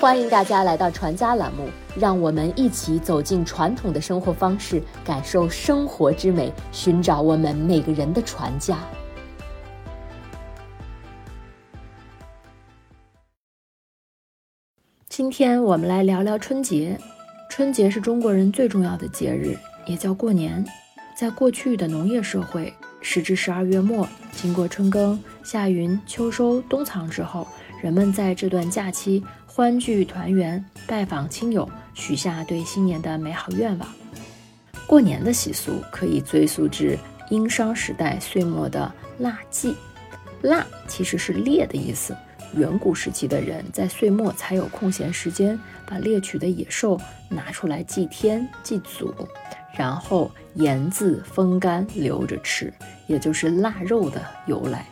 欢迎大家来到传家栏目，让我们一起走进传统的生活方式，感受生活之美，寻找我们每个人的传家。今天我们来聊聊春节。春节是中国人最重要的节日，也叫过年。在过去的农业社会，时至十二月末，经过春耕、夏耘、秋收、冬藏之后，人们在这段假期。欢聚团圆，拜访亲友，许下对新年的美好愿望。过年的习俗可以追溯至殷商时代岁末的腊祭。腊其实是猎的意思。远古时期的人在岁末才有空闲时间，把猎取的野兽拿出来祭天祭祖，然后盐渍风干留着吃，也就是腊肉的由来。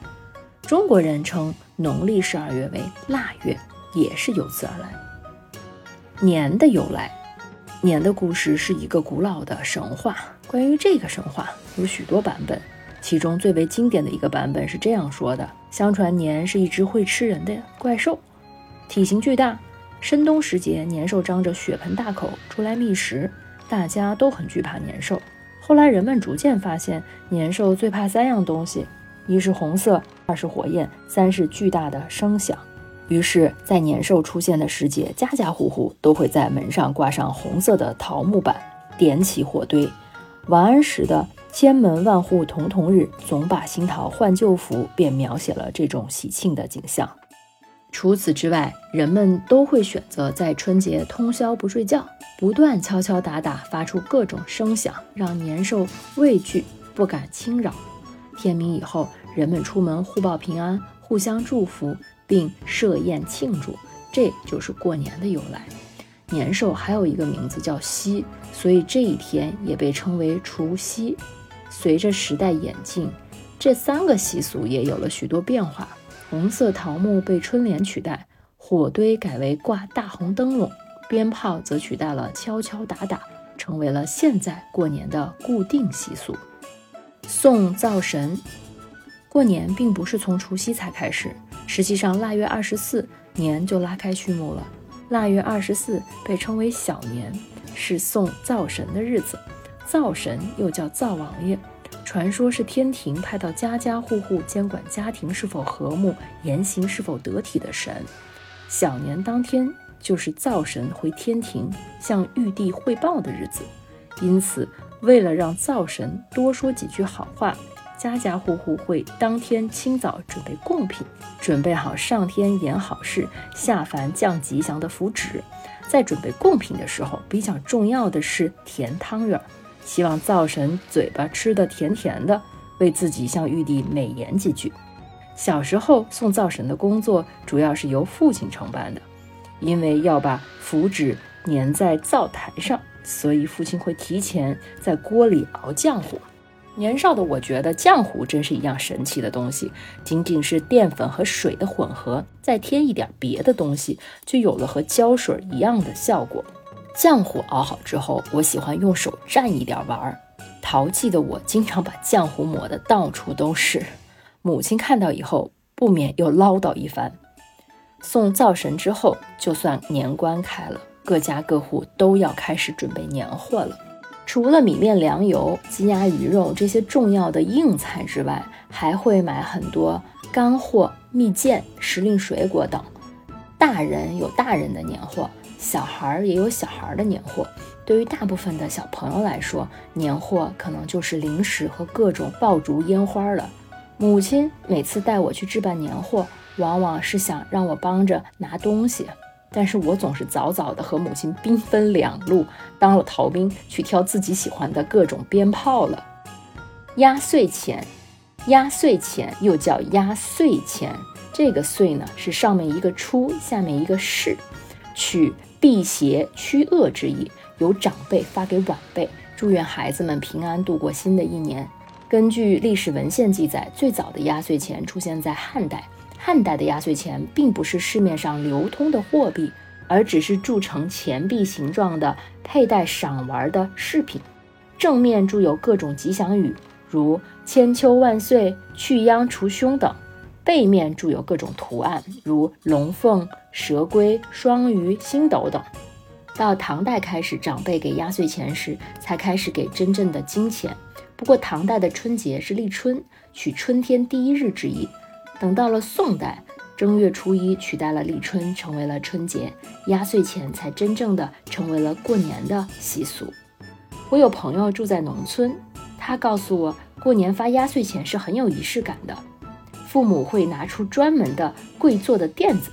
中国人称农历十二月为腊月。也是由此而来。年的由来，年的故事是一个古老的神话。关于这个神话有许多版本，其中最为经典的一个版本是这样说的：相传年是一只会吃人的怪兽，体型巨大。深冬时节，年兽张着血盆大口出来觅食，大家都很惧怕年兽。后来人们逐渐发现，年兽最怕三样东西：一是红色，二是火焰，三是巨大的声响。于是，在年兽出现的时节，家家户户都会在门上挂上红色的桃木板，点起火堆。王安石的“千门万户曈曈日，总把新桃换旧符”便描写了这种喜庆的景象。除此之外，人们都会选择在春节通宵不睡觉，不断敲敲打打，发出各种声响，让年兽畏惧，不敢侵扰。天明以后，人们出门互报平安，互相祝福。并设宴庆祝，这就是过年的由来。年兽还有一个名字叫夕，所以这一天也被称为除夕。随着时代演进，这三个习俗也有了许多变化。红色桃木被春联取代，火堆改为挂大红灯笼，鞭炮则取代了敲敲打打，成为了现在过年的固定习俗。送灶神，过年并不是从除夕才开始。实际上，腊月二十四年就拉开序幕了。腊月二十四被称为小年，是送灶神的日子。灶神又叫灶王爷，传说是天庭派到家家户户监管家庭是否和睦、言行是否得体的神。小年当天就是灶神回天庭向玉帝汇报的日子，因此为了让灶神多说几句好话。家家户户会当天清早准备贡品，准备好上天言好事、下凡降吉祥的符纸。在准备贡品的时候，比较重要的是甜汤圆，希望灶神嘴巴吃的甜甜的，为自己向玉帝美言几句。小时候送灶神的工作主要是由父亲承办的，因为要把符纸粘在灶台上，所以父亲会提前在锅里熬浆糊。年少的我觉得浆糊真是一样神奇的东西，仅仅是淀粉和水的混合，再添一点别的东西，就有了和胶水一样的效果。浆糊熬好之后，我喜欢用手蘸一点玩儿。淘气的我经常把浆糊抹得到处都是，母亲看到以后不免又唠叨一番。送灶神之后，就算年关开了，各家各户都要开始准备年货了。除了米面粮油、鸡鸭鱼肉这些重要的硬菜之外，还会买很多干货、蜜饯、时令水果等。大人有大人的年货，小孩也有小孩的年货。对于大部分的小朋友来说，年货可能就是零食和各种爆竹烟花了。母亲每次带我去置办年货，往往是想让我帮着拿东西。但是我总是早早的和母亲兵分两路，当了逃兵去挑自己喜欢的各种鞭炮了。压岁钱，压岁钱又叫压岁钱，这个岁呢是上面一个出，下面一个是，取辟邪驱恶之意，由长辈发给晚辈，祝愿孩子们平安度过新的一年。根据历史文献记载，最早的压岁钱出现在汉代。汉代的压岁钱并不是市面上流通的货币，而只是铸成钱币形状的佩戴赏玩的饰品，正面铸有各种吉祥语，如千秋万岁、去殃除凶等；背面铸有各种图案，如龙凤、蛇龟、双鱼、星斗等。到唐代开始，长辈给压岁钱时，才开始给真正的金钱。不过，唐代的春节是立春，取春天第一日之意。等到了宋代，正月初一取代了立春，成为了春节，压岁钱才真正的成为了过年的习俗。我有朋友住在农村，他告诉我，过年发压岁钱是很有仪式感的。父母会拿出专门的跪坐的垫子，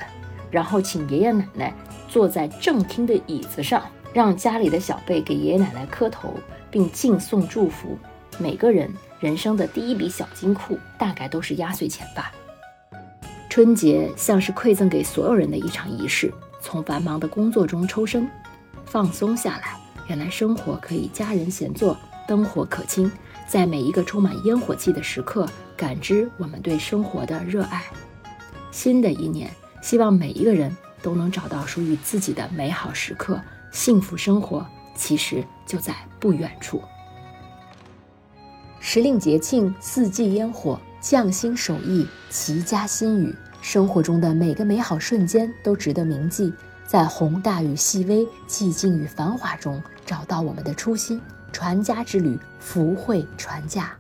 然后请爷爷奶奶坐在正厅的椅子上，让家里的小辈给爷爷奶奶磕头，并敬送祝福。每个人人生的第一笔小金库，大概都是压岁钱吧。春节像是馈赠给所有人的一场仪式，从繁忙的工作中抽身，放松下来。原来生活可以家人闲坐，灯火可亲，在每一个充满烟火气的时刻，感知我们对生活的热爱。新的一年，希望每一个人都能找到属于自己的美好时刻，幸福生活其实就在不远处。时令节庆，四季烟火，匠心手艺，齐家心语。生活中的每个美好瞬间都值得铭记，在宏大与细微、寂静与繁华中找到我们的初心。传家之旅，福慧传家。